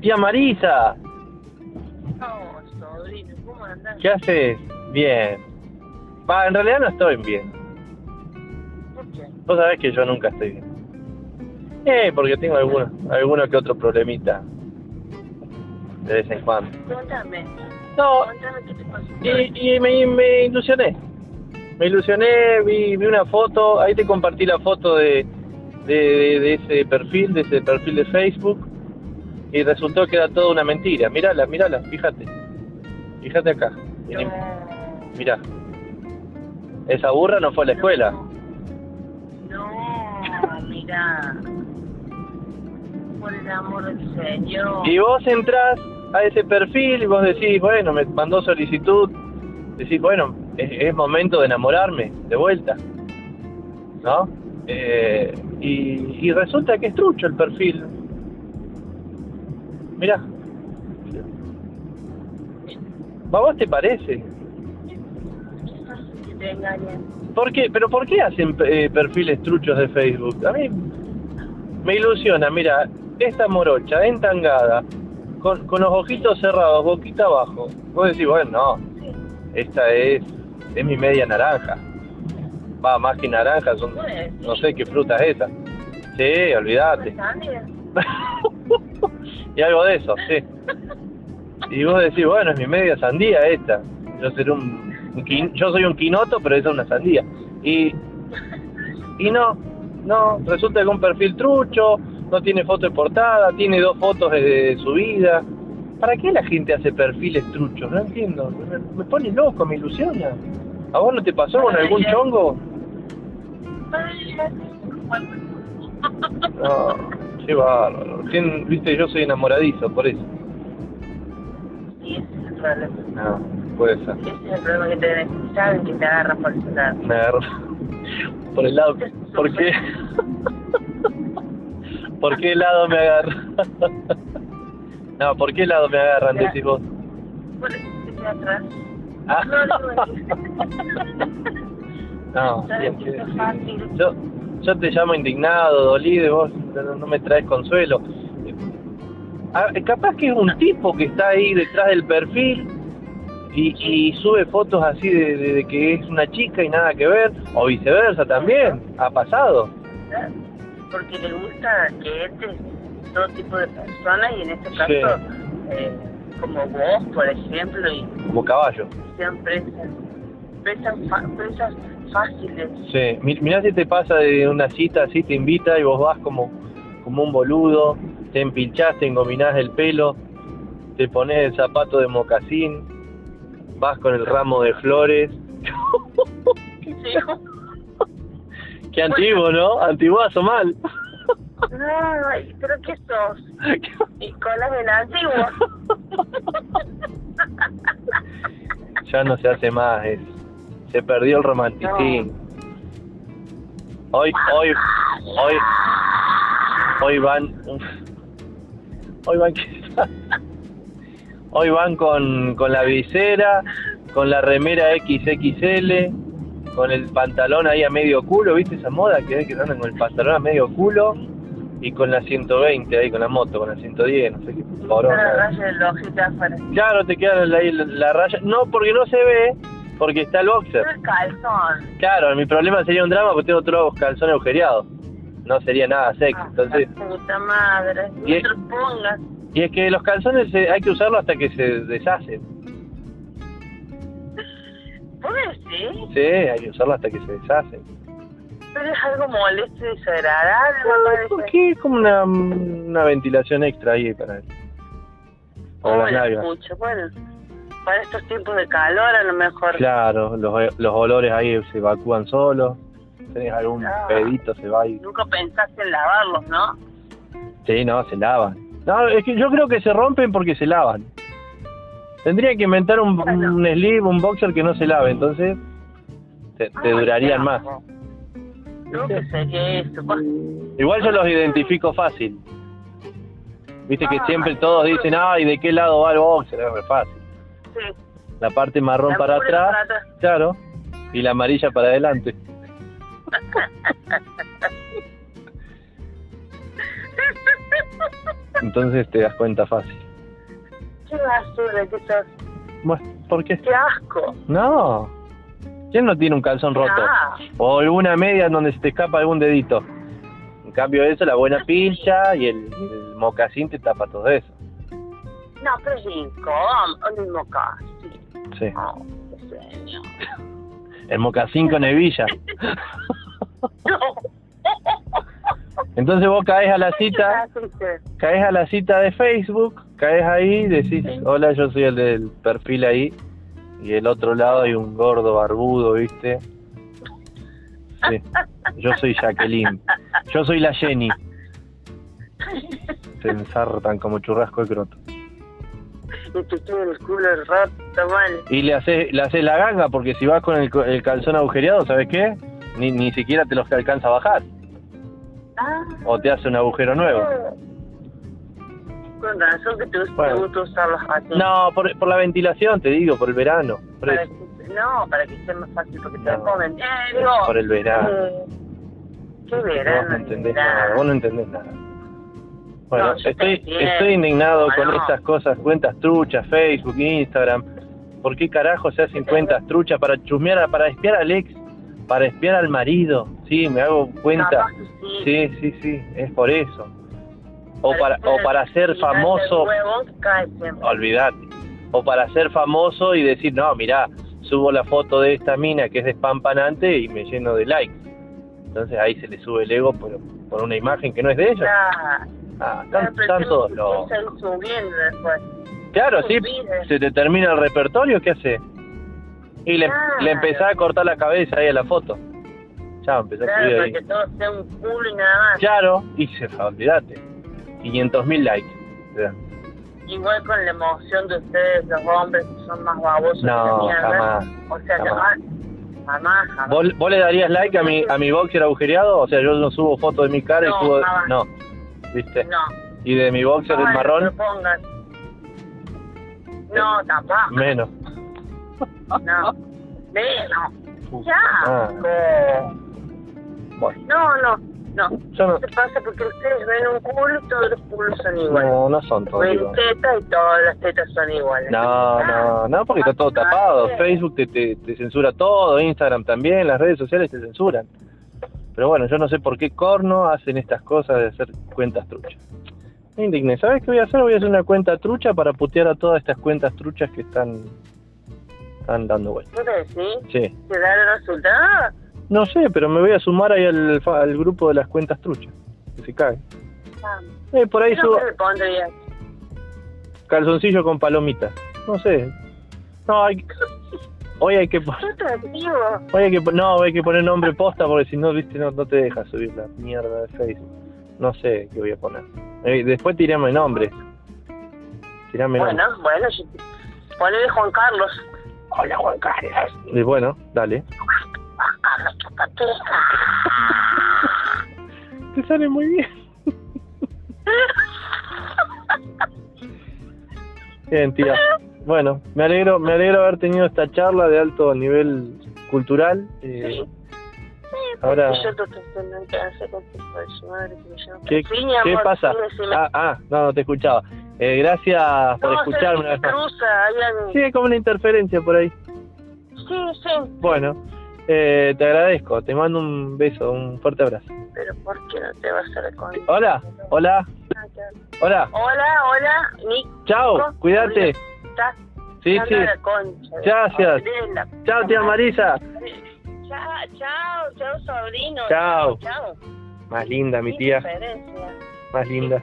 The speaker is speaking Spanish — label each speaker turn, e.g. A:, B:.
A: tía Marisa.
B: No, sobrino, ¿cómo andás?
A: ¿Qué haces? Bien. Va, en realidad no estoy bien.
B: ¿Por qué?
A: Vos sabés que yo nunca estoy bien. Eh, porque tengo alguno, alguno que otro problemita. De vez en cuando.
B: Cuéntame.
A: No,
B: Cuéntame qué te pasó.
A: y, y me, me ilusioné. Me ilusioné, vi, vi una foto, ahí te compartí la foto de- de ese perfil, de ese perfil de Facebook, y resultó que era toda una mentira. Mírala, mírala, fíjate. Fíjate acá. Vení. Mirá. Esa burra no fue a la escuela.
B: No, mira. Por el amor del Señor.
A: Y vos entrás a ese perfil y vos decís, bueno, me mandó solicitud, decís, bueno, es, es momento de enamorarme, de vuelta, ¿no? Eh, y, y resulta que es trucho el perfil. Mirá. ¿A vos te parece?
B: Qué fácil que te engañen.
A: ¿Por qué? ¿Pero por qué hacen eh, perfiles truchos de Facebook? A mí me ilusiona, mira, esta morocha, entangada, con, con los ojitos cerrados, boquita abajo. Vos decís, bueno, no, esta es, es mi media naranja. Va, más que naranja, son, no sé qué fruta es esa. Sí, olvídate. Y algo de eso, sí. Y vos decís, bueno, es mi media sandía esta. Yo seré un, un yo soy un quinoto, pero esa es una sandía. Y y no, no, resulta que un perfil trucho, no tiene foto de portada, tiene dos fotos de, de su vida. ¿Para qué la gente hace perfiles truchos? No entiendo. Me, me pone loco, me ilusiona. ¿A vos no te pasó con algún chongo? No, qué bárbaro. ¿Quién- Viste, yo soy enamoradizo, por eso.
B: Sí, ese es el problema.
A: No, puede ser.
B: Ese es el problema que te saben que te agarran por ese lado.
A: Me agarró por el lado. ¿Por qué? ¿Por qué lado me agarra? No, ¿por qué lado me agarran? Decís vos.
B: Por eso que te atrás.
A: Ah.
B: No,
A: No,
B: ¿Sabes
A: bien,
B: qué
A: bien,
B: fácil?
A: Yo, yo te llamo indignado, dolido, y vos no, me traes consuelo. Ah, capaz que es un tipo que está ahí detrás del perfil y, y sube fotos así de, de- de que es una chica y nada que ver, o viceversa también, ha pasado.
B: Porque le gusta que este todo tipo de personas y en este caso,
A: Sí.
B: eh, como vos, por ejemplo, y
A: Como caballo.
B: sean presas, presas fáciles.
A: Sí, Mi- mirá si te pasa de una cita así, te invita y vos vas como, como un boludo, te empilchás, te engominás el pelo, te pones el zapato de mocasín, vas con el ramo de flores.
B: Sí.
A: Qué antiguo, ¿no? Antiguazo mal.
B: Ay, pero ¿qué sos? Nicolás del Antiguo.
A: ya no se hace más, es- se perdió el romanticismo. Hoy, hoy, hoy, hoy van, uf, hoy van, hoy van con, con la visera, con la remera XXL, con el pantalón ahí a medio culo, ¿viste esa moda que hay que andan con el pantalón a medio culo? Y con la 120 ahí, con la moto, con la 110, no sé qué
B: Para
A: poronga.
B: raya del ojito afuera.
A: Claro, te queda ahí la, la raya. No, porque no se ve, porque está el boxer.
B: No es calzón.
A: Claro, mi problema sería un drama porque tengo todos los calzones agujereados. No sería nada sexy.
B: Ah,
A: Entonces,
B: puta madre. No
A: Y-
B: pongas.
A: y es que los calzones eh, hay que usarlos hasta que se deshacen.
B: ¿Vos decís?
A: Sí, hay que usarlos hasta que se deshacen.
B: Pero es algo molesto y desagradable, me
A: Ah, ¿Por qué? Es como una, una ventilación extra ahí para, para
B: ¿Cómo
A: las nalgas.
B: escucho? Bueno, para estos tiempos de calor a lo mejor.
A: Claro, los, los olores ahí se evacúan solos. Tenés algún
B: Ah.
A: pedito, se va y...
B: Nunca pensaste en lavarlos, ¿no?
A: Sí, no, se lavan. No, es que yo creo que se rompen porque se lavan. Tendría que inventar un,
B: Bueno.
A: un sleeve, un boxer que no se lave, entonces te, te
B: Ay,
A: durarían más.
B: Creo que sería eso. Bah,
A: Igual yo los identifico fácil. Viste que
B: Ah,
A: siempre todos dicen, ay, ¿de qué lado va el boxer? Es re fácil.
B: Sí.
A: La parte marrón
B: La
A: para atrás,
B: para atrás.
A: claro, y la amarilla para adelante. Entonces te das cuenta fácil.
B: Qué basura que sos.
A: Bueno, ¿por qué?
B: Qué asco.
A: No. ¿Quién no tiene un calzón roto?
B: Ah.
A: O alguna media en donde se te escapa algún dedito. En cambio eso, la buena pincha y el, el mocasín te tapa todo eso.
B: No, incómodo. Un mocasín.
A: Sí.
B: Oh.
A: El mocasín con hebilla.
B: No.
A: Entonces vos caes a la cita, caes a la cita de Facebook, caes ahí, decís, hola, yo soy el del perfil ahí, y del otro lado hay un gordo barbudo, ¿viste? Sí, yo soy Jacqueline, yo soy la Jenny. Se ensartan como churrasco de croto.
B: Y te tiene el culo roto, mal.
A: Y le haces, le haces la ganga, porque si vas con el, calzón agujereado, ¿sabes qué? Ni, ni siquiera te los alcanza a bajar,
B: Ah.
A: o te hace un agujero nuevo.
B: Con razón que te gusta,
A: Bueno.
B: te gusta usarlos así.
A: No, por, por la ventilación, te digo, por el verano. Por,
B: Para
A: eso.
B: que, no, para que sea más fácil, porque te
A: No.
B: comen. Eh,
A: por el verano.
B: eh, qué verano.
A: no entendés
B: verano.
A: nada, vos no entendés nada. Bueno,
B: No,
A: estoy, estoy indignado con estas cosas, cuentas truchas, Facebook, Instagram. ¿Por qué carajo se hacen cuentas truchas para chusmear, a- para espiar al ex, para espiar al marido? Sí, me hago cuenta.
B: Sí.
A: Sí, sí, sí, es por eso. O para, o para ser famoso,
B: hace huevo, cae siempre.
A: olvídate. O para ser famoso y decir, no, mirá, subo la foto de esta mina que es despampanante y me lleno de likes. Entonces ahí se le sube el ego por, por una imagen que no es de ella. Ah, están, todos
B: subiendo después.
A: Claro, sí,
B: subir.
A: se te termina el repertorio, ¿qué hace? Y le,
B: Claro.
A: le empezás a cortar la cabeza ahí a la foto. Ya, empezás a
B: Claro,
A: subir
B: para
A: ahí.
B: que todo sea un culo y nada más.
A: Claro, y se olvídate. 500 mil likes.
B: Igual con la emoción de ustedes, los hombres que son más babosos que la
A: No, jamás.
B: O sea,
A: jamás.
B: jamás. Jamás, jamás.
A: ¿Vos, vos le darías like a mi, a mi boxer agujereado? O sea, yo no subo fotos de mi cara
B: No,
A: y subo...
B: jamás.
A: No, ¿viste?
B: No.
A: ¿Y de mi boxer el
B: No,
A: marrón?
B: No, pongas. no tampoco.
A: Menos.
B: No. Menos.
A: Uf,
B: Ya.
A: ah,
B: No.
A: bueno,
B: No, no, no.
A: yo no...
B: ¿Qué pasa? Porque ustedes ven un culo y todos los culos son iguales.
A: No, no son todos
B: ven
A: iguales.
B: tetas y todas las tetas son iguales.
A: No,
B: Ah,
A: no, no, porque está todo tapado. Facebook te, te, te censura todo, Instagram también, las redes sociales te censuran. Pero bueno, yo no sé por qué corno hacen estas cosas de hacer cuentas truchas. Me indigné. ¿Sabes qué voy a hacer? Voy a hacer una cuenta trucha para putear a todas estas cuentas truchas que están, están dando vueltas.
B: ¿Tú decís?
A: Sí.
B: ¿Te da el resultado?
A: No sé, pero me voy a sumar ahí al, al grupo de las cuentas truchas. Que se cae.
B: Ah,
A: Eh, por ahí
B: ¿qué
A: subo calzoncillo con palomitas. No sé. No, hay... hoy hay que... Hoy hay que, no, hay que poner nombre posta porque si no, viste, no, no te deja subir la mierda de Facebook. No sé qué voy a poner. Eh, después tirame nombres. Tirame
B: Bueno,
A: nombres.
B: bueno, te... ponele Juan Carlos. Hola, Juan Carlos.
A: Y bueno, dale.
B: Juan Carlos, chupatija.
A: Te sale muy bien. Bien, tía. Bueno, me alegro, me alegro haber tenido esta charla de alto nivel cultural. Eh, ahora,
B: Y yo te estoy que hace con tu hijo de su madre que me llama.
A: ¿qué,
B: Sí, mi
A: qué
B: amor,
A: pasa? Ah, ah, no, no te escuchaba. Eh, gracias por
B: no,
A: escucharme
B: se
A: una vez más.
B: cruza, algo-
A: Sí, hay como una interferencia por ahí.
B: sí, sí,
A: Bueno, eh, te agradezco. Te mando un beso, un fuerte abrazo.
B: pero ¿por qué no te vas a la con...
A: Hola, hola, hola.
B: Hola, hola, Nick.
A: Chao, cuídate. Sí, sí.
B: Concha,
A: Gracias. Chao, tía Marisa.
B: Chao, chao, chao, sobrino.
A: Chao.
B: Chao.
A: Más linda, mi tía.
B: diferencia.
A: Más linda.